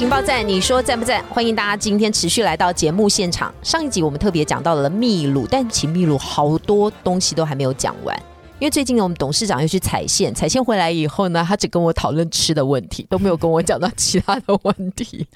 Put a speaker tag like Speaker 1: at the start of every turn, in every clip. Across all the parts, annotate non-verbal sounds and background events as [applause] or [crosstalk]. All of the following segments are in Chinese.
Speaker 1: 情报站，你说赞不赞？欢迎大家今天持续来到节目现场。上一集我们特别讲到了秘鲁，但其秘鲁好多东西都还没有讲完。因为最近我们董事长又去踩线，踩线回来以后呢，他只跟我讨论吃的问题，都没有跟我讲到其他的问题。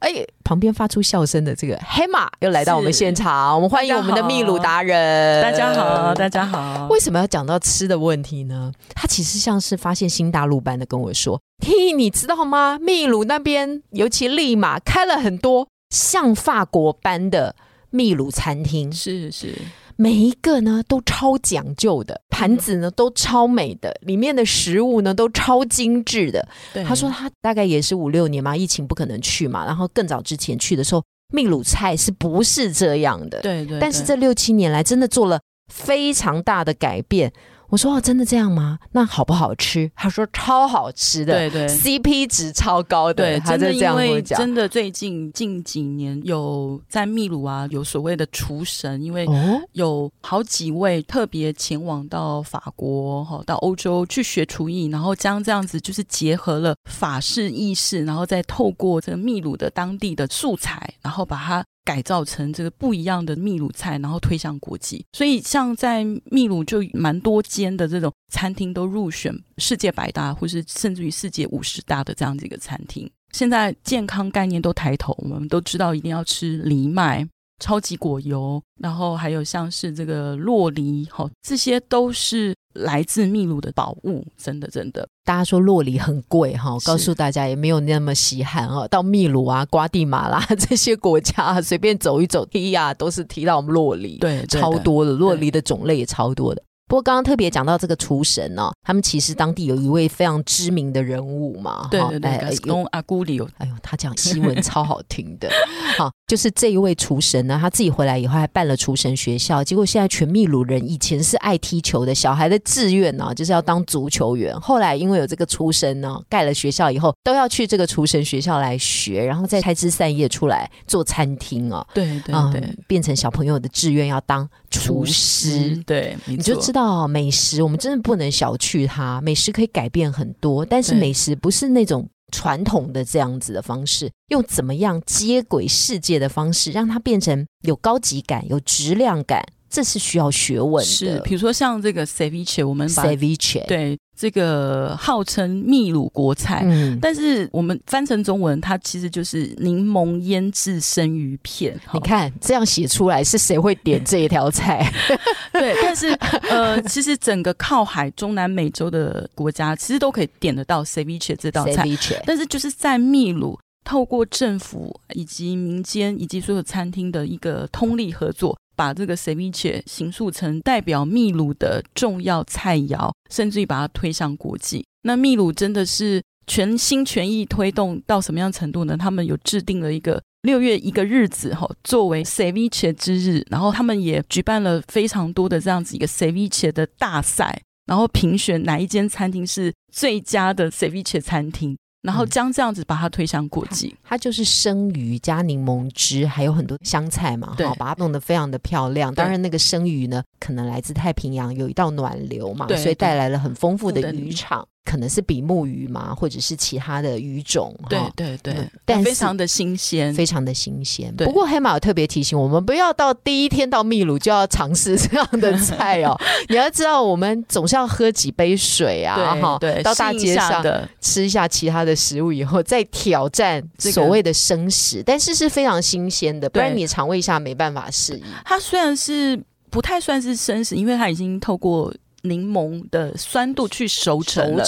Speaker 1: 哎，旁边发出笑声的这个黑马又来到我们现场，我们欢迎我们的秘鲁达人。
Speaker 2: 大家好，大家好。
Speaker 1: 为什么要讲到吃的问题呢？他其实像是发现新大陆般的跟我说：“嘿，你知道吗？秘鲁那边，尤其利马开了很多像法国般的秘鲁餐厅。”
Speaker 2: 是是。
Speaker 1: 每一个呢都超讲究的，盘子呢都超美的，里面的食物呢都超精致的。他说他大概也是五六年嘛，疫情不可能去嘛，然后更早之前去的时候，秘鲁菜是不是这样的？
Speaker 2: 对对。
Speaker 1: 但是这六七年来，真的做了非常大的改变。我说哦，真的这样吗？那好不好吃？他说超好吃的，
Speaker 2: 对对
Speaker 1: ，CP 值超高的。
Speaker 2: 对，
Speaker 1: 他
Speaker 2: 就
Speaker 1: 这样跟我讲。
Speaker 2: 真的，最近近几年有在秘鲁啊，有所谓的厨神，因为有好几位特别前往到法国哈，到欧洲去学厨艺，然后将这样子就是结合了法式意式，然后再透过这个秘鲁的当地的素材，然后把它。改造成这个不一样的秘鲁菜，然后推向国际。所以像在秘鲁就蛮多间的这种餐厅都入选世界百大，或是甚至于世界五十大的这样子一个餐厅。现在健康概念都抬头，我们都知道一定要吃藜麦、超级果油，然后还有像是这个洛梨，好，这些都是。来自秘鲁的宝物，真的真的。
Speaker 1: 大家说洛梨很贵哈，告诉大家也没有那么稀罕哦。到秘鲁啊、瓜地马拉这些国家，随便走一走，提呀都是提到我们洛梨，
Speaker 2: 对，
Speaker 1: 超多的洛梨的种类也超多的。不过刚刚特别讲到这个厨神呢，他们其实当地有一位非常知名的人物嘛，
Speaker 2: 对对对，用阿古里，
Speaker 1: 哎呦，他讲西文超好听的，[laughs] 好，就是这一位厨神呢，他自己回来以后还办了厨神学校，结果现在全秘鲁人以前是爱踢球的小孩的志愿呢，就是要当足球员，后来因为有这个厨神呢，盖了学校以后，都要去这个厨神学校来学，然后再开枝散叶出来做餐厅哦，
Speaker 2: 对对对，
Speaker 1: 变成小朋友的志愿要当厨师，
Speaker 2: 对，
Speaker 1: 你就知道。到美食，我们真的不能小觑它。美食可以改变很多，但是美食不是那种传统的这样子的方式，用怎么样接轨世界的方式，让它变成有高级感、有质量感，这是需要学问的。
Speaker 2: 是，比如说像这个 ceviche，我们
Speaker 1: ceviche
Speaker 2: 对。这个号称秘鲁国菜，嗯但是我们翻成中文，它其实就是柠檬腌制生鱼片。
Speaker 1: 你看这样写出来，是谁会点这一条菜？[laughs]
Speaker 2: 对，但是呃，其实整个靠海中南美洲的国家，其实都可以点得到 ceviche 这道菜。但是就是在秘鲁，透过政府以及民间以及所有餐厅的一个通力合作。把这个 ceviche 形塑成代表秘鲁的重要菜肴，甚至于把它推向国际。那秘鲁真的是全心全意推动到什么样程度呢？他们有制定了一个六月一个日子哈，作为 ceviche 之日，然后他们也举办了非常多的这样子一个 ceviche 的大赛，然后评选哪一间餐厅是最佳的 ceviche 餐厅。然后将这样子把它推向国际，
Speaker 1: 它就是生鱼加柠檬汁，还有很多香菜嘛，好把它弄得非常的漂亮。当然，那个生鱼呢，可能来自太平洋，有一道暖流嘛，所以带来了很丰富的渔场。可能是比目鱼嘛，或者是其他的鱼种，
Speaker 2: 对对对，但非常的新鲜，
Speaker 1: 非常的新鲜。不过黑马有特别提醒我们，不要到第一天到秘鲁就要尝试这样的 [laughs] 菜哦。你要知道，我们总是要喝几杯水啊，哈，
Speaker 2: 对，
Speaker 1: 到大街上吃一下其他的食物以后，再挑战所谓的生食，但是是非常新鲜的，不然你肠胃下没办法适应。
Speaker 2: 它虽然是不太算是生食，因为它已经透过。柠檬的酸度去熟成了，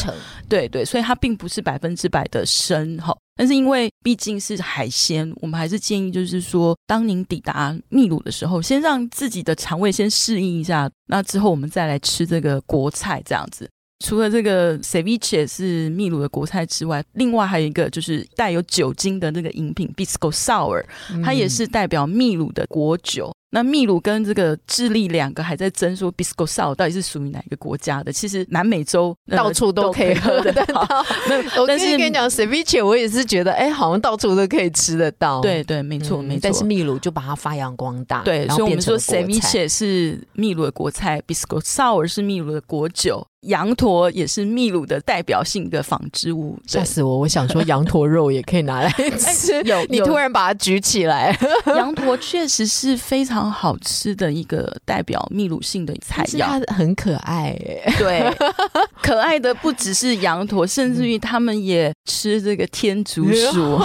Speaker 2: 对对，所以它并不是百分之百的生哈。但是因为毕竟是海鲜，我们还是建议就是说，当您抵达秘鲁的时候，先让自己的肠胃先适应一下，那之后我们再来吃这个国菜这样子。除了这个 ceviche 是秘鲁的国菜之外，另外还有一个就是带有酒精的那个饮品 bisco sour，它也是代表秘鲁的国酒。那秘鲁跟这个智利两个还在争说 bisco sour 到底是属于哪一个国家的？其实南美洲
Speaker 1: 到处都可以喝得到。[laughs] 我但是跟你讲 ceviche，我也是觉得哎，好像到处都可以吃得到。
Speaker 2: 对对，没错没错。
Speaker 1: 但是秘鲁就把它发扬光大。
Speaker 2: 对，
Speaker 1: 所以
Speaker 2: 我们说 ceviche 是秘鲁的国菜，bisco sour 是秘鲁的国酒。羊驼也是秘鲁的代表性的纺织物，
Speaker 1: 吓死我！我想说羊驼肉也可以拿来吃，[laughs] 有你突然把它举起来，[laughs]
Speaker 2: 羊驼确实是非常好吃的一个代表秘鲁性的菜
Speaker 1: 肴，它很可爱，
Speaker 2: 对，[laughs] 可爱的不只是羊驼，甚至于他们也吃这个天竺鼠。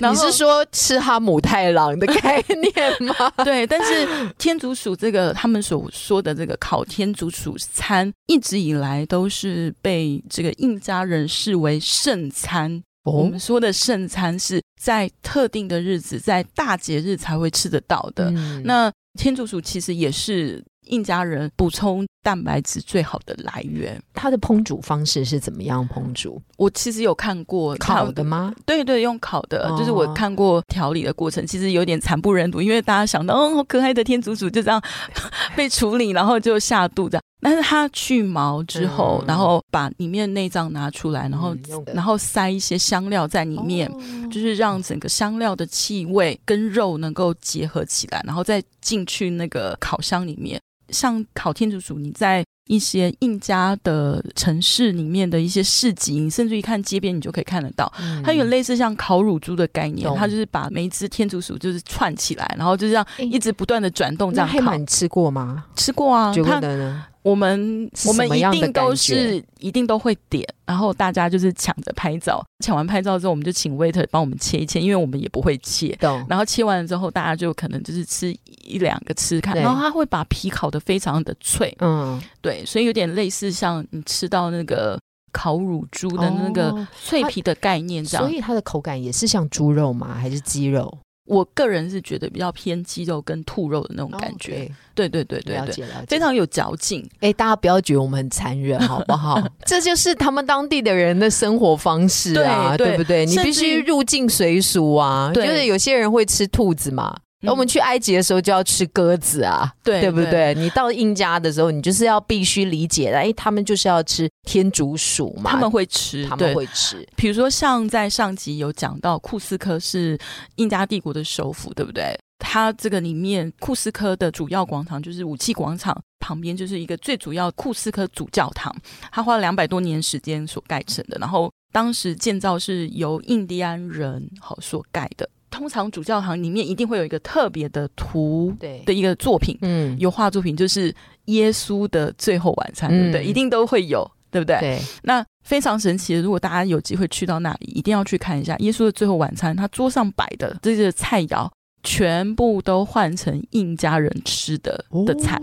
Speaker 1: 你是说吃哈姆太郎的概念吗？
Speaker 2: 对，但是天竺鼠这个他们所说的这个烤天竺鼠。餐一直以来都是被这个印加人视为圣餐。我们说的圣餐是在特定的日子，在大节日才会吃得到的。那天竺鼠其实也是。印加人补充蛋白质最好的来源，
Speaker 1: 它的烹煮方式是怎么样烹煮？
Speaker 2: 我其实有看过
Speaker 1: 烤的吗？
Speaker 2: 对对，用烤的，就是我看过调理的过程，其实有点惨不忍睹，因为大家想到，哦，好可爱的天竺鼠就这样 [laughs] 被处理，然后就下肚这样。但是它去毛之后，然后把里面内脏拿出来，然后然后塞一些香料在里面，就是让整个香料的气味跟肉能够结合起来，然后再进去那个烤箱里面。像烤天竺鼠，你在一些印加的城市里面的一些市集，你甚至一看街边，你就可以看得到。它有类似像烤乳猪的概念，它就是把每一只天竺鼠就是串起来，然后就这样一直不断的转动这样烤。
Speaker 1: 你吃过吗？
Speaker 2: 吃过啊。
Speaker 1: 觉得呢？
Speaker 2: 我们我们一定都是一定都会点，然后大家就是抢着拍照，抢完拍照之后，我们就请 waiter 帮我们切一切，因为我们也不会切。然后切完了之后，大家就可能就是吃一两个吃看，然后他会把皮烤的非常的脆。嗯，对，所以有点类似像你吃到那个烤乳猪的那个脆皮的概念这样。
Speaker 1: 所以它的口感也是像猪肉吗？还是鸡肉？
Speaker 2: 我个人是觉得比较偏鸡肉跟兔肉的那种感觉，对对对对对，非常有嚼劲。
Speaker 1: 哎，大家不要觉得我们很残忍，好不好？[laughs] 这就是他们当地的人的生活方式啊，对不对？你必须入境随俗啊，就是有些人会吃兔子嘛。那我们去埃及的时候就要吃鸽子啊，
Speaker 2: 对
Speaker 1: 对不对？你到印加的时候，你就是要必须理解的，哎，他们就是要吃天竺鼠嘛，
Speaker 2: 他们会吃，
Speaker 1: 他们会吃。
Speaker 2: 比如说像在上集有讲到，库斯科是印加帝国的首府，对不对？它这个里面库斯科的主要广场就是武器广场旁边就是一个最主要库斯科主教堂，它花了两百多年时间所盖成的，然后当时建造是由印第安人好所盖的。通常主教堂里面一定会有一个特别的图的一个作品，嗯，油画作品就是耶稣的最后晚餐，对不对？一定都会有，对不对？
Speaker 1: 对。
Speaker 2: 那非常神奇的，如果大家有机会去到那里，一定要去看一下耶稣的最后晚餐。他桌上摆的这些菜肴，全部都换成印加人吃的的菜，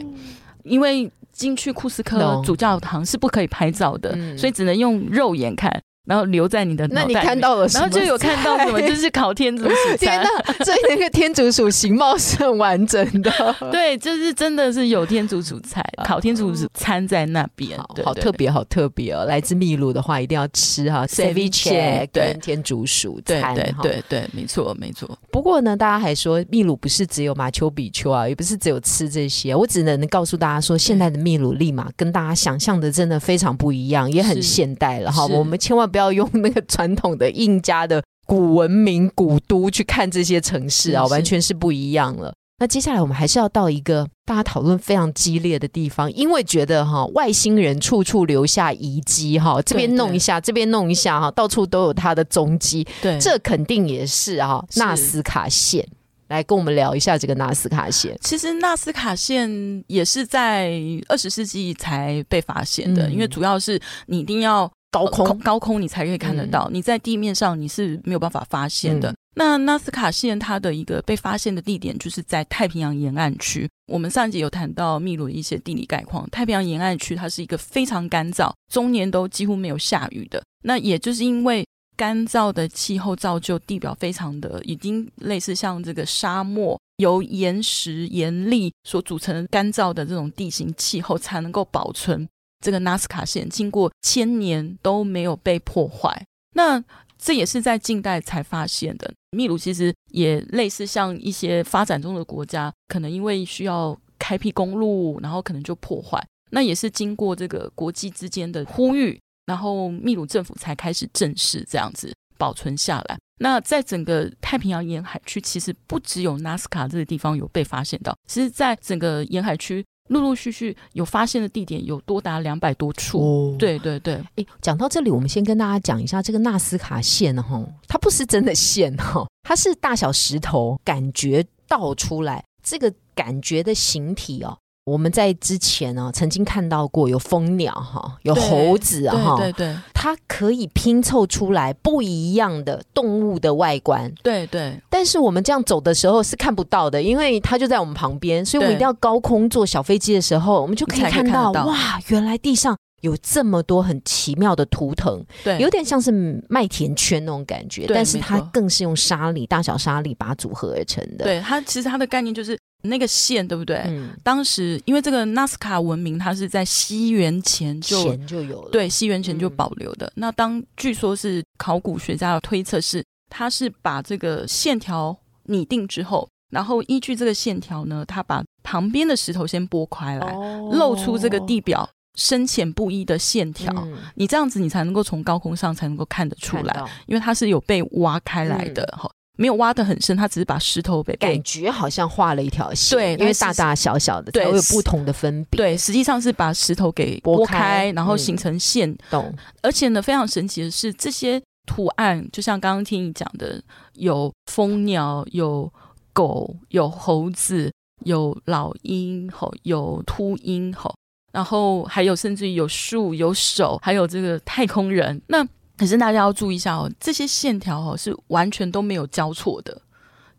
Speaker 2: 因为进去库斯科主教堂是不可以拍照的，所以只能用肉眼看。然后留在你的
Speaker 1: 那你看到了，
Speaker 2: 然后就有看到什么，就是烤天竺鼠。[laughs]
Speaker 1: 天哪，所以那个天竺鼠形貌是很完整的。[laughs]
Speaker 2: 对，就是真的是有天竺鼠菜，烤天竺鼠餐在那边，
Speaker 1: 好特别，好特别哦。来自秘鲁的话，一定要吃哈，ceviche 跟天竺鼠餐。
Speaker 2: 对对对，没错没错。
Speaker 1: 不过呢，大家还说秘鲁不是只有马丘比丘啊，也不是只有吃这些。我只能告诉大家说，现在的秘鲁立马跟大家想象的真的非常不一样，也很现代了哈。我们千万不要。用那个传统的印加的古文明古都去看这些城市啊，完全是不一样了。那接下来我们还是要到一个大家讨论非常激烈的地方，因为觉得哈外星人处处留下遗迹哈，这边弄一下，这边弄一下哈，到处都有他的踪迹。
Speaker 2: 对，
Speaker 1: 这肯定也是啊。纳斯卡线，来跟我们聊一下这个纳斯卡线。
Speaker 2: 其实纳斯卡线也是在二十世纪才被发现的，因为主要是你一定要。
Speaker 1: 高空
Speaker 2: 高空你才可以看得到，你在地面上你是没有办法发现的。那纳斯卡线它的一个被发现的地点就是在太平洋沿岸区。我们上一集有谈到秘鲁的一些地理概况，太平洋沿岸区它是一个非常干燥，终年都几乎没有下雨的。那也就是因为干燥的气候造就地表非常的已经类似像这个沙漠，由岩石岩粒所组成的干燥的这种地形气候才能够保存。这个纳斯卡线经过千年都没有被破坏。那这也是在近代才发现的。秘鲁其实也类似像一些发展中的国家，可能因为需要开辟公路，然后可能就破坏。那也是经过这个国际之间的呼吁，然后秘鲁政府才开始正式这样子保存下来。那在整个太平洋沿海区，其实不只有纳斯卡这个地方有被发现到，其实在整个沿海区陆陆续续有发现的地点有多达两百多处。对对对，
Speaker 1: 哎，讲到这里，我们先跟大家讲一下这个纳斯卡线哈，它不是真的线哈，它是大小石头感觉倒出来，这个感觉的形体哦。我们在之前呢，曾经看到过有蜂鸟哈，有猴子哈，
Speaker 2: 对对，
Speaker 1: 它可以拼凑出来不一样的动物的外观，
Speaker 2: 对对。
Speaker 1: 但是我们这样走的时候是看不到的，因为它就在我们旁边，所以我们一定要高空坐小飞机的时候，我们就可以看到哇，原来地上有这么多很奇妙的图腾，
Speaker 2: 对，
Speaker 1: 有点像是麦田圈那种感觉，但是它更是用沙粒大小沙粒把它组合而成的。
Speaker 2: 对它，其实它的概念就是。那个线对不对？嗯，当时因为这个纳斯卡文明，它是在西元前就
Speaker 1: 前就有了，
Speaker 2: 对，西元前就保留的。那当据说是考古学家的推测是，他是把这个线条拟定之后，然后依据这个线条呢，他把旁边的石头先拨开来，露出这个地表深浅不一的线条。你这样子，你才能够从高空上才能够看得出来，因为它是有被挖开来的哈。没有挖的很深，他只是把石头给
Speaker 1: 感觉好像画了一条线，
Speaker 2: 对，
Speaker 1: 因为大大小小的，对，有不同的分别，
Speaker 2: 对，实际上是把石头给拨开，然后形成线。
Speaker 1: 懂。
Speaker 2: 而且呢，非常神奇的是，这些图案就像刚刚听你讲的，有蜂鸟，有狗，有猴子，有老鹰，吼，有秃鹰，吼，然后还有甚至于有树，有手，还有这个太空人。那可是大家要注意一下哦，这些线条哦是完全都没有交错的，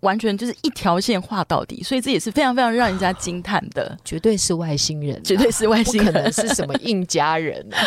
Speaker 2: 完全就是一条线画到底，所以这也是非常非常让人家惊叹的，[laughs]
Speaker 1: 绝对是外星人，
Speaker 2: 绝对是外星人，
Speaker 1: 可能是什么印加人啊，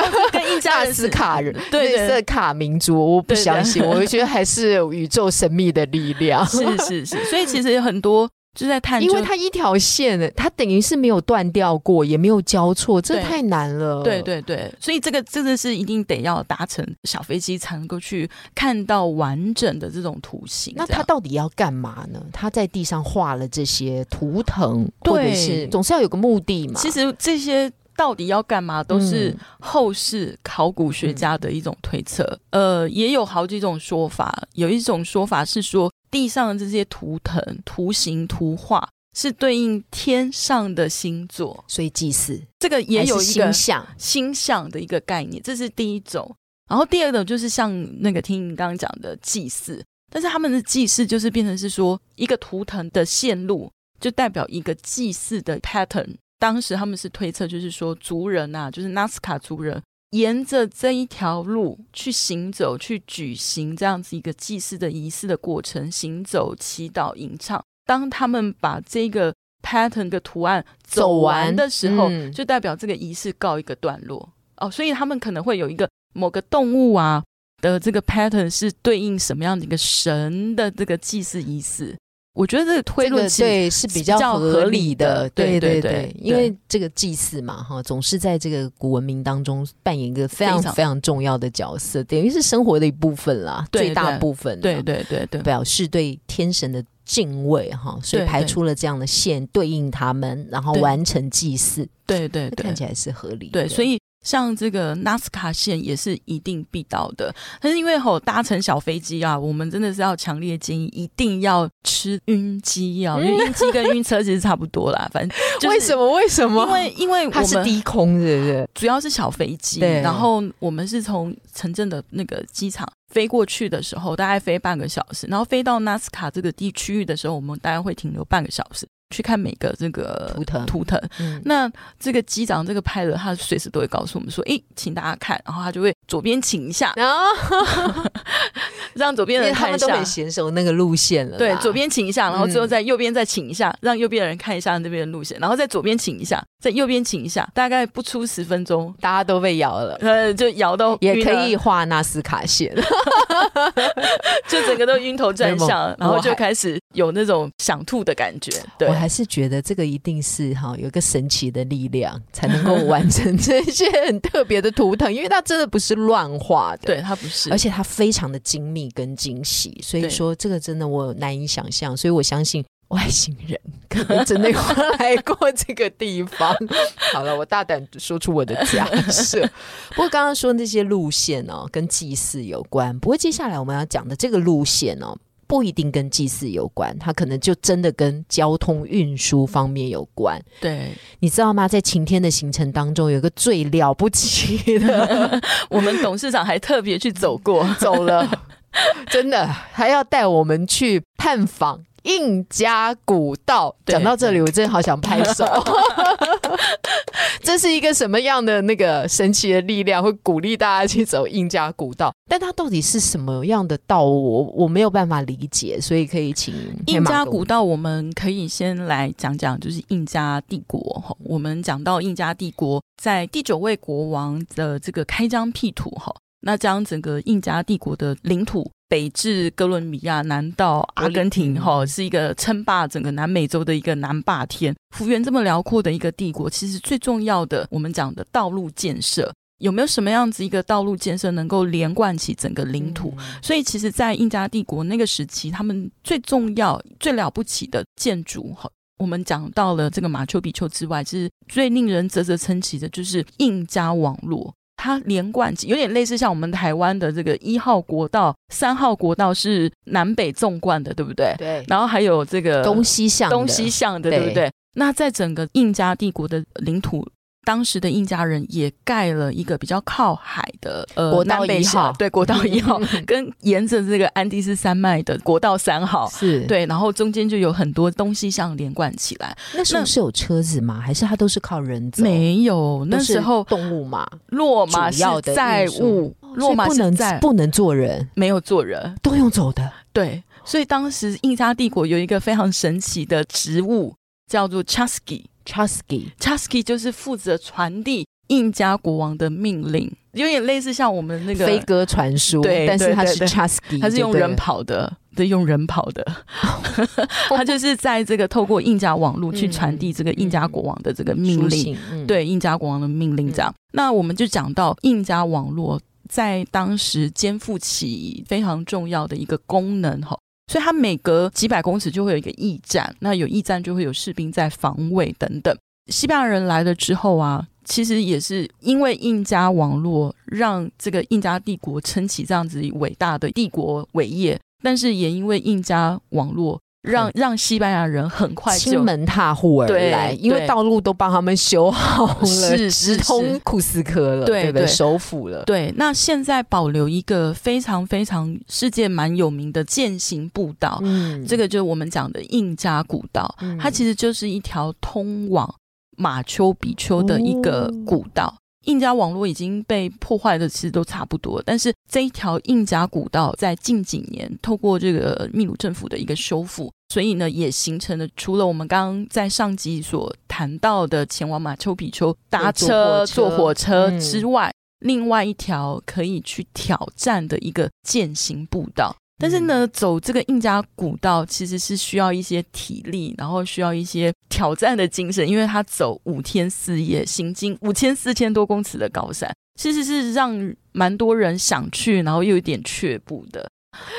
Speaker 1: [laughs]
Speaker 2: 跟印加
Speaker 1: 斯卡人，[laughs] 对色卡民族，我不相信，我觉得还是宇宙神秘的力量，
Speaker 2: 是是是，所以其实有很多。就在探，
Speaker 1: 因为它一条线，它等于是没有断掉过，也没有交错，这太难了。
Speaker 2: 对对对，所以这个真的是一定得要搭乘小飞机才能够去看到完整的这种图形。
Speaker 1: 那他到底要干嘛呢？他在地上画了这些图腾，或者是总是要有个目的嘛？
Speaker 2: 其实这些到底要干嘛，都是后世考古学家的一种推测。呃，也有好几种说法，有一种说法是说。地上的这些图腾、图形、图画是对应天上的星座，
Speaker 1: 所以祭祀
Speaker 2: 这个也有一个
Speaker 1: 星象、
Speaker 2: 星象的一个概念，这是第一种。然后第二种就是像那个听你刚刚讲的祭祀，但是他们的祭祀就是变成是说一个图腾的线路就代表一个祭祀的 pattern。当时他们是推测，就是说族人啊，就是纳斯卡族人。沿着这一条路去行走，去举行这样子一个祭祀的仪式的过程，行走、祈祷、吟唱。当他们把这个 pattern 的图案走完的时候，就代表这个仪式告一个段落哦。所以他们可能会有一个某个动物啊的这个 pattern 是对应什么样的一个神的这个祭祀仪式。我觉得这个推论
Speaker 1: 对是比较合理的，
Speaker 2: 对对对，
Speaker 1: 因为这个祭祀嘛，哈，总是在这个古文明当中扮演一个非常非常重要的角色，等于是生活的一部分啦，最大部分，
Speaker 2: 对对对对，
Speaker 1: 表示对天神的敬畏哈，所以排出了这样的线对应他们，然后完成祭祀，
Speaker 2: 对对对，
Speaker 1: 看起来是合理，
Speaker 2: 对，所以。像这个纳斯卡线也是一定必到的，但是因为吼搭乘小飞机啊，我们真的是要强烈建议一定要吃晕机啊，因为晕机跟晕车其实差不多啦。反正 [laughs]
Speaker 1: 为什么？为什么？
Speaker 2: 因为因为
Speaker 1: 它是低空，是不是？
Speaker 2: 主要是小飞机，然后我们是从城镇的那个机场飞过去的时候，大概飞半个小时，然后飞到纳斯卡这个地区域的时候，我们大概会停留半个小时。去看每个这个
Speaker 1: 图腾，
Speaker 2: 图腾。那这个机长这个派的，他随时都会告诉我们说：“哎，请大家看。”然后他就会左边请一下，然 [laughs] 后 [laughs] 让左边的人看一下。
Speaker 1: 他们都很娴熟那个路线了。
Speaker 2: 对，左边请一下，然后最后在右边再请一下，让右边的人看一下那边的路线，然后在左边请一下。在右边请一下，大概不出十分钟，
Speaker 1: 大家都被摇了，[laughs]
Speaker 2: 呃，就摇到
Speaker 1: 也可以画纳斯卡线，[laughs]
Speaker 2: 就整个都晕头转向，然后就开始有那种想吐的感觉。对。
Speaker 1: 我还是觉得这个一定是哈有一个神奇的力量才能够完成这些很特别的图腾，因为它真的不是乱画的，
Speaker 2: 对，它不是，
Speaker 1: 而且它非常的精密跟精细，所以说这个真的我难以想象，所以我相信。外星人可能真的有来过这个地方。[laughs] 好了，我大胆说出我的假设。[laughs] 不过刚刚说那些路线哦，跟祭祀有关。不过接下来我们要讲的这个路线哦，不一定跟祭祀有关，它可能就真的跟交通运输方面有关。
Speaker 2: 对，
Speaker 1: 你知道吗？在晴天的行程当中，有一个最了不起的，[laughs]
Speaker 2: 我们董事长还特别去走过，
Speaker 1: 走了，真的还要带我们去探访。印加古道讲到这里，我真的好想拍手。[laughs] 这是一个什么样的那个神奇的力量，会鼓励大家去走印加古道？但它到底是什么样的道？我我没有办法理解，所以可以请
Speaker 2: 印加古道，我们可以先来讲讲，就是印加帝国哈。我们讲到印加帝国在第九位国王的这个开疆辟土哈，那将整个印加帝国的领土。北至哥伦比亚，南到阿根廷，哈，是一个称霸整个南美洲的一个南霸天，幅员这么辽阔的一个帝国。其实最重要的，我们讲的道路建设，有没有什么样子一个道路建设能够连贯起整个领土？所以，其实，在印加帝国那个时期，他们最重要、最了不起的建筑，哈，我们讲到了这个马丘比丘之外，其实最令人啧啧称奇的，就是印加网络。它连贯起有点类似像我们台湾的这个一号国道、三号国道是南北纵贯的，对不对？
Speaker 1: 对。
Speaker 2: 然后还有这个
Speaker 1: 东西向
Speaker 2: 东西向的，对不对？那在整个印加帝国的领土。当时的印加人也盖了一个比较靠海的呃
Speaker 1: 国道一号，
Speaker 2: 对国道一号，[laughs] 跟沿着这个安第斯山脉的国道三号
Speaker 1: 是
Speaker 2: 对，然后中间就有很多东西像连贯起来。
Speaker 1: 那时候是有车子吗？还是它都是靠人走？
Speaker 2: 没有，那时候
Speaker 1: 动物嘛，
Speaker 2: 骆马是载物，骆马
Speaker 1: 不能不能坐人，
Speaker 2: 没有坐人，
Speaker 1: 都用走的。
Speaker 2: 对，所以当时印加帝国有一个非常神奇的植物，叫做 chasky。
Speaker 1: Chasky，Chasky
Speaker 2: 就是负责传递印加国王的命令，有点类似像我们那个
Speaker 1: 飞鸽传书，
Speaker 2: 对，
Speaker 1: 但是它是 Chasky，
Speaker 2: 它是用人跑的，对，用人跑的，[laughs] 他就是在这个透过印加网络去传递这个印加国王的这个命令，对，印加国王的命令这样。那我们就讲到印加网络在当时肩负起非常重要的一个功能，哈。所以它每隔几百公尺就会有一个驿站，那有驿站就会有士兵在防卫等等。西班牙人来了之后啊，其实也是因为印加网络让这个印加帝国撑起这样子伟大的帝国伟业，但是也因为印加网络。让让西班牙人很快
Speaker 1: 就门踏户而来，因为道路都帮他们修好了，
Speaker 2: 是
Speaker 1: 直通库斯科了，对对，首府了。
Speaker 2: 对，那现在保留一个非常非常世界蛮有名的践行步道，嗯，这个就是我们讲的印加古道，它其实就是一条通往马丘比丘的一个古道。印加网络已经被破坏的，其实都差不多。但是这一条印加古道在近几年透过这个秘鲁政府的一个修复，所以呢也形成了除了我们刚刚在上集所谈到的前往马丘比丘搭车坐火车之外，另外一条可以去挑战的一个践行步道。但是呢，走这个印加古道其实是需要一些体力，然后需要一些挑战的精神，因为他走五天四夜，行经五千四千多公尺的高山，其实是让蛮多人想去，然后又有点却步的。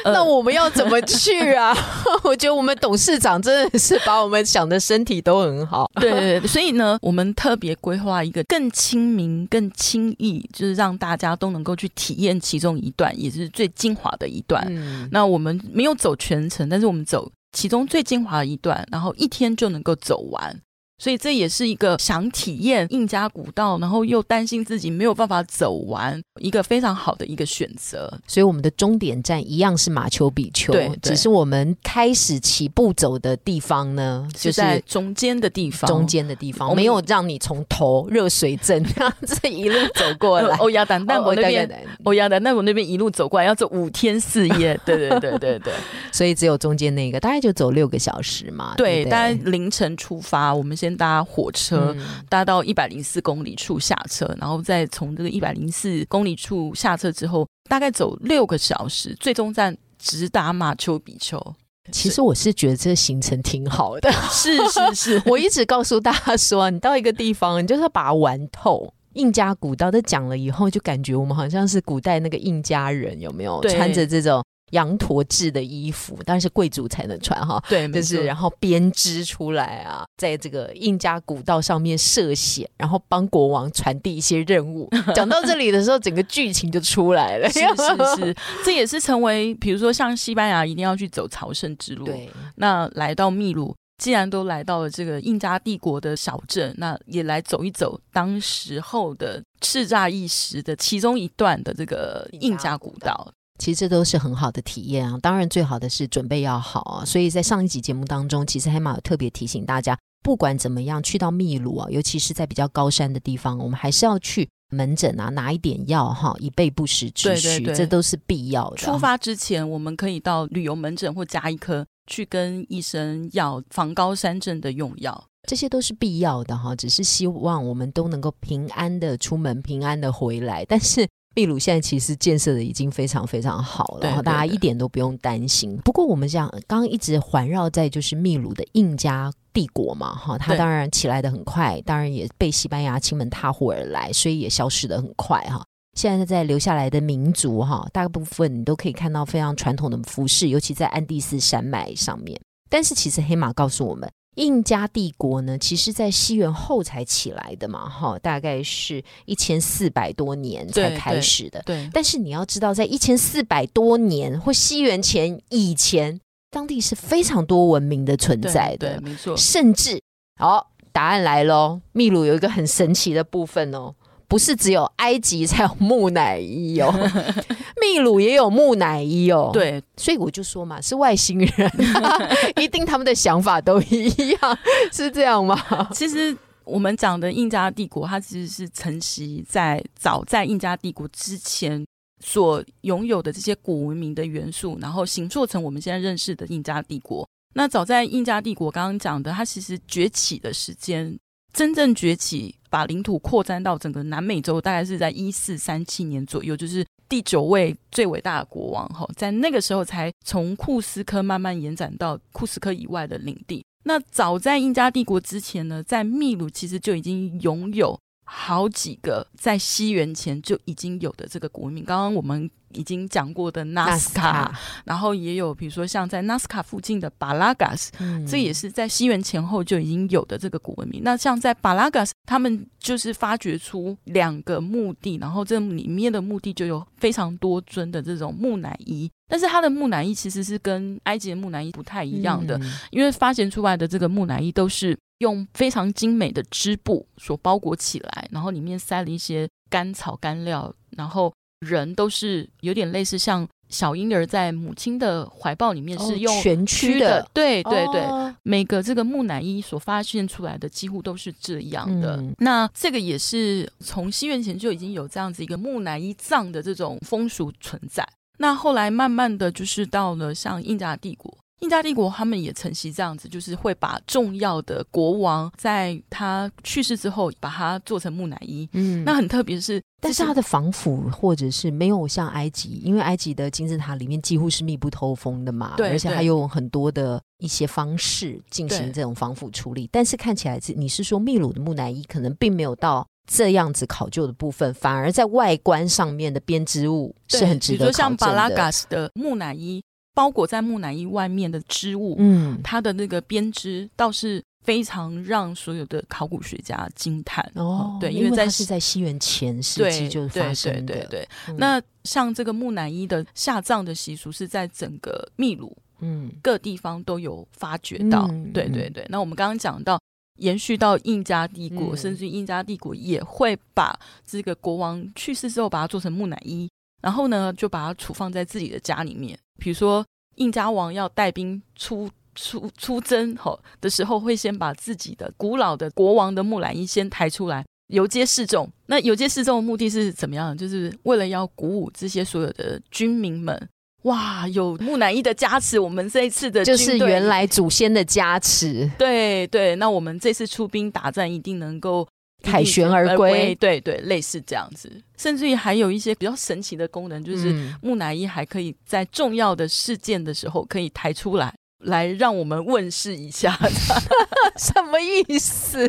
Speaker 1: 那我们要怎么去啊？[laughs] [laughs] 我觉得我们董事长真的是把我们想的身体都很好。
Speaker 2: 对对对，所以呢，我们特别规划一个更亲民、更轻易，就是让大家都能够去体验其中一段，也是最精华的一段。那我们没有走全程，但是我们走其中最精华的一段，然后一天就能够走完。所以这也是一个想体验印加古道，然后又担心自己没有办法走完，一个非常好的一个选择。
Speaker 1: 所以我们的终点站一样是马丘比丘，
Speaker 2: 对，
Speaker 1: 只是我们开始起步走的地方呢，就
Speaker 2: 在中间的地方，
Speaker 1: 中间的地方没有让你从头热水镇 [laughs] 这样子一路走过来。
Speaker 2: 欧亚丹，但我那边，欧亚丹，那我那边一路走过来要走五天四夜，对对对对对，[laughs]
Speaker 1: 所以只有中间那个，大概就走六个小时嘛。
Speaker 2: 对，大概凌晨出发，我们先搭火车，搭到一百零四公里处下车，然后再从这个一百零四公里处下车之后，大概走六个小时，最终站直达马丘比丘。
Speaker 1: 其实我是觉得这个行程挺好的，
Speaker 2: 是是是，[laughs] [laughs]
Speaker 1: 我一直告诉大家说，你到一个地方，你就是要把它玩透。印加古道都讲了以后，就感觉我们好像是古代那个印加人，有没有穿着这种？羊驼制的衣服，当然是贵族才能穿哈。
Speaker 2: 对，
Speaker 1: 就是然后编织出来啊，在这个印加古道上面涉险，然后帮国王传递一些任务。[laughs] 讲到这里的时候，整个剧情就出来了。
Speaker 2: 是是是，[laughs] 这也是成为，比如说像西班牙一定要去走朝圣之路。
Speaker 1: 对，
Speaker 2: 那来到秘鲁，既然都来到了这个印加帝国的小镇，那也来走一走当时候的叱咤一时的其中一段的这个印加古道。
Speaker 1: 其实这都是很好的体验啊！当然，最好的是准备要好啊。所以在上一集节目当中，其实黑马有特别提醒大家，不管怎么样，去到秘鲁啊，尤其是在比较高山的地方，我们还是要去门诊啊，拿一点药哈，以备不时之需。这都是必要的。
Speaker 2: 出发之前，我们可以到旅游门诊或加一科，去跟医生要防高山症的用药，
Speaker 1: 这些都是必要的哈。只是希望我们都能够平安的出门，平安的回来。但是。秘鲁现在其实建设的已经非常非常好了，然后大家一点都不用担心。不过我们讲刚刚一直环绕在就是秘鲁的印加帝国嘛，哈，它当然起来的很快，当然也被西班牙亲门踏户而来，所以也消失的很快哈。现在在留下来的民族哈，大部分你都可以看到非常传统的服饰，尤其在安第斯山脉上面。但是其实黑马告诉我们。印加帝国呢，其实，在西元后才起来的嘛，哈，大概是一千四百多年才开始的。
Speaker 2: 对，
Speaker 1: 但是你要知道，在一千四百多年或西元前以前，当地是非常多文明的存在的，对
Speaker 2: 没错。
Speaker 1: 甚至，好，答案来喽，秘鲁有一个很神奇的部分哦。不是只有埃及才有木乃伊哦，[laughs] 秘鲁也有木乃伊哦。
Speaker 2: 对，
Speaker 1: 所以我就说嘛，是外星人，[laughs] 一定他们的想法都一样，[laughs] 是这样吗？
Speaker 2: 其实我们讲的印加帝国，它其实是承袭在早在印加帝国之前所拥有的这些古文明的元素，然后形塑成我们现在认识的印加帝国。那早在印加帝国刚刚讲的，它其实崛起的时间。真正崛起，把领土扩展到整个南美洲，大概是在一四三七年左右，就是第九位最伟大的国王哈，在那个时候才从库斯科慢慢延展到库斯科以外的领地。那早在印加帝国之前呢，在秘鲁其实就已经拥有好几个在西元前就已经有的这个国民。刚刚我们。已经讲过的纳斯卡，然后也有比如说像在纳斯卡附近的巴拉嘎斯，这也是在西元前后就已经有的这个古文明。那像在巴拉嘎斯，他们就是发掘出两个墓地，然后这里面的墓地就有非常多尊的这种木乃伊，但是它的木乃伊其实是跟埃及的木乃伊不太一样的，因为发现出来的这个木乃伊都是用非常精美的织布所包裹起来，然后里面塞了一些干草干料，然后。人都是有点类似像小婴儿在母亲的怀抱里面是用
Speaker 1: 蜷曲的，
Speaker 2: 对对对，每个这个木乃伊所发现出来的几乎都是这样的。那这个也是从西元前就已经有这样子一个木乃伊葬的这种风俗存在。那后来慢慢的就是到了像印加帝国。印加帝国他们也承袭这样子，就是会把重要的国王在他去世之后，把它做成木乃伊。嗯，那很特别是，
Speaker 1: 但是他的防腐或者是没有像埃及，因为埃及的金字塔里面几乎是密不透风的嘛，
Speaker 2: 对，
Speaker 1: 而且还有很多的一些方式进行这种防腐处理。但是看起来是你是说秘鲁的木乃伊可能并没有到这样子考究的部分，反而在外观上面的编织物是很值得考证的。
Speaker 2: 像巴拉嘎斯的木乃伊。包裹在木乃伊外面的织物，嗯，它的那个编织倒是非常让所有的考古学家惊叹
Speaker 1: 哦。对，
Speaker 2: 因为
Speaker 1: 在是在西元前世纪就发生
Speaker 2: 的。对对对。那像这个木乃伊的下葬的习俗，是在整个秘鲁，嗯，各地方都有发掘到。对对对。那我们刚刚讲到，延续到印加帝国，甚至印加帝国也会把这个国王去世之后，把它做成木乃伊。然后呢，就把它储放在自己的家里面。比如说，印加王要带兵出出出征吼的时候，会先把自己的古老的国王的木乃伊先抬出来游街示众。那游街示众的目的是怎么样？就是为了要鼓舞这些所有的军民们，哇，有木乃伊的加持，我们这一次的
Speaker 1: 就是原来祖先的加持。
Speaker 2: 对对，那我们这次出兵打战一定能够
Speaker 1: 凯旋而归。
Speaker 2: 对对，类似这样子，甚至于还有一些比较神奇的功能，就是木乃伊还可以在重要的事件的时候可以抬出来。来让我们问世一下，[laughs] [laughs]
Speaker 1: 什么意思？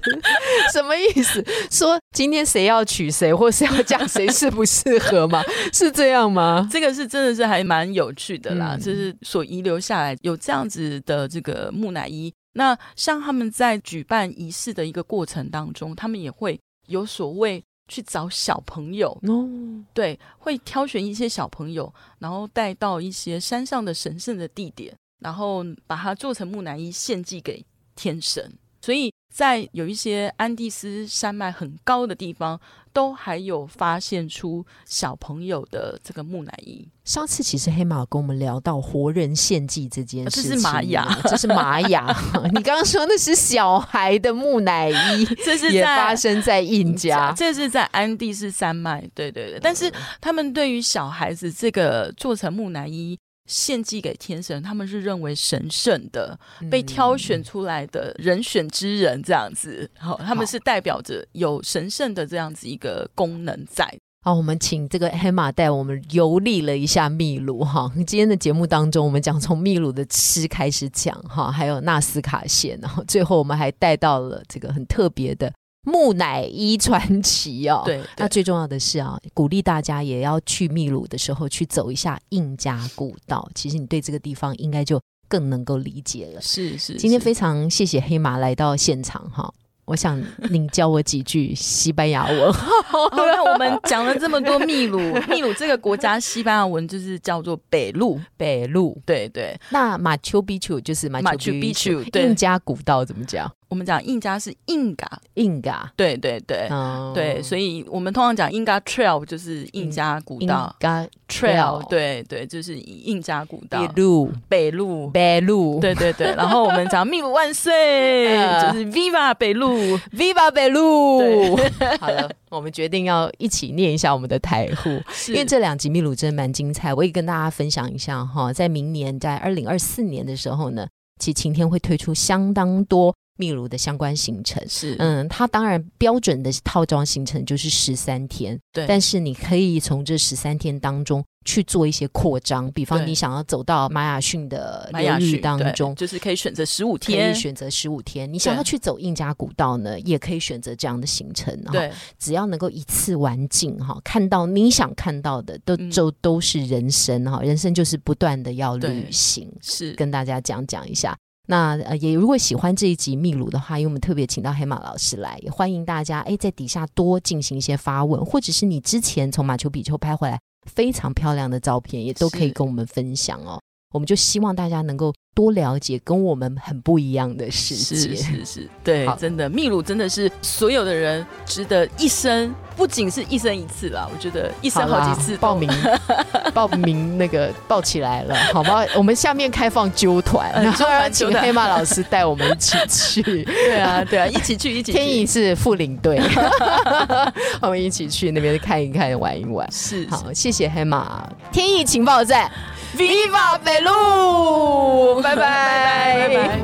Speaker 1: 什么意思？说今天谁要娶谁，或是要嫁谁，适不适合吗？[laughs] 是这样吗？
Speaker 2: 这个是真的是还蛮有趣的啦，就是所遗留下来有这样子的这个木乃伊。那像他们在举办仪式的一个过程当中，他们也会有所谓去找小朋友哦，对，会挑选一些小朋友，然后带到一些山上的神圣的地点。然后把它做成木乃伊献祭给天神，所以在有一些安第斯山脉很高的地方，都还有发现出小朋友的这个木乃伊。
Speaker 1: 上次其实黑马跟我们聊到活人献祭这件事情，
Speaker 2: 这是玛雅，
Speaker 1: 这是玛雅。[laughs] 你刚刚说那是小孩的木乃伊，
Speaker 2: 这是
Speaker 1: 也发生在印加，
Speaker 2: 这是在安第斯山脉。对对对，但是他们对于小孩子这个做成木乃伊。献祭给天神，他们是认为神圣的，被挑选出来的人选之人这样子，好，他们是代表着有神圣的这样子一个功能在。
Speaker 1: 好，我们请这个黑马带我们游历了一下秘鲁哈。今天的节目当中，我们讲从秘鲁的吃开始讲哈，还有纳斯卡线，然后最后我们还带到了这个很特别的。木乃伊传奇哦，
Speaker 2: 对，
Speaker 1: 那最重要的是啊，鼓励大家也要去秘鲁的时候去走一下印加古道。其实你对这个地方应该就更能够理解了。
Speaker 2: 是是，
Speaker 1: 今天非常谢谢黑马来到现场哈。我想您教我几句西班牙文。[laughs]
Speaker 2: 那我们 [laughs] 讲了这么多秘鲁，秘鲁这个国家西班牙文就是叫做北路，
Speaker 1: 北路。
Speaker 2: 对对。
Speaker 1: 那马丘比丘就是马丘比丘，印加古道怎么讲？
Speaker 2: 我们讲印加是印加，
Speaker 1: 印加，
Speaker 2: 对对对，对，所以我们通常讲印加 trail 就是印加古道，trail，对对，就是印加古道，
Speaker 1: 北路，
Speaker 2: 北路，
Speaker 1: 北路，
Speaker 2: 对对对。然后我们讲 [laughs] 秘鲁万岁，就是 Viva 北路，[laughs]
Speaker 1: Viva 北路。好了，我们决定要一起念一下我们的台呼，因为这两集秘鲁真的蛮精彩，我也跟大家分享一下哈。在明年，在二零二四年的时候呢，其实晴天会推出相当多。秘鲁的相关行程
Speaker 2: 是，
Speaker 1: 嗯，它当然标准的套装行程就是十三天，
Speaker 2: 对。
Speaker 1: 但是你可以从这十三天当中去做一些扩张，比方你想要走到玛雅逊的流域当中，
Speaker 2: 就是可以选择十五天，
Speaker 1: 可以选择十五天。你想要去走印加古道呢，也可以选择这样的行程，
Speaker 2: 对。
Speaker 1: 只要能够一次完尽哈，看到你想看到的，都都都是人生哈，人生就是不断的要旅行，
Speaker 2: 是
Speaker 1: 跟大家讲讲一下。那呃，也如果喜欢这一集秘鲁的话，因为我们特别请到黑马老师来，也欢迎大家哎在底下多进行一些发问，或者是你之前从马丘比丘拍回来非常漂亮的照片，也都可以跟我们分享哦。我们就希望大家能够多了解跟我们很不一样的世界，
Speaker 2: 是是是，[laughs] 对，真的秘鲁真的是所有的人值得一生，不仅是一生一次啦，我觉得一生好几次
Speaker 1: 报名 [laughs] 报名那个报起来了，好吗？我们下面开放揪团，然后请黑马老师带我们一起去，
Speaker 2: 对啊对啊，一起去一起，
Speaker 1: 天意是副领队，[laughs] 我们一起去那边看一看玩一玩，
Speaker 2: 是。
Speaker 1: 好，谢谢黑马，天意情报站。Viva
Speaker 2: Peru！拜拜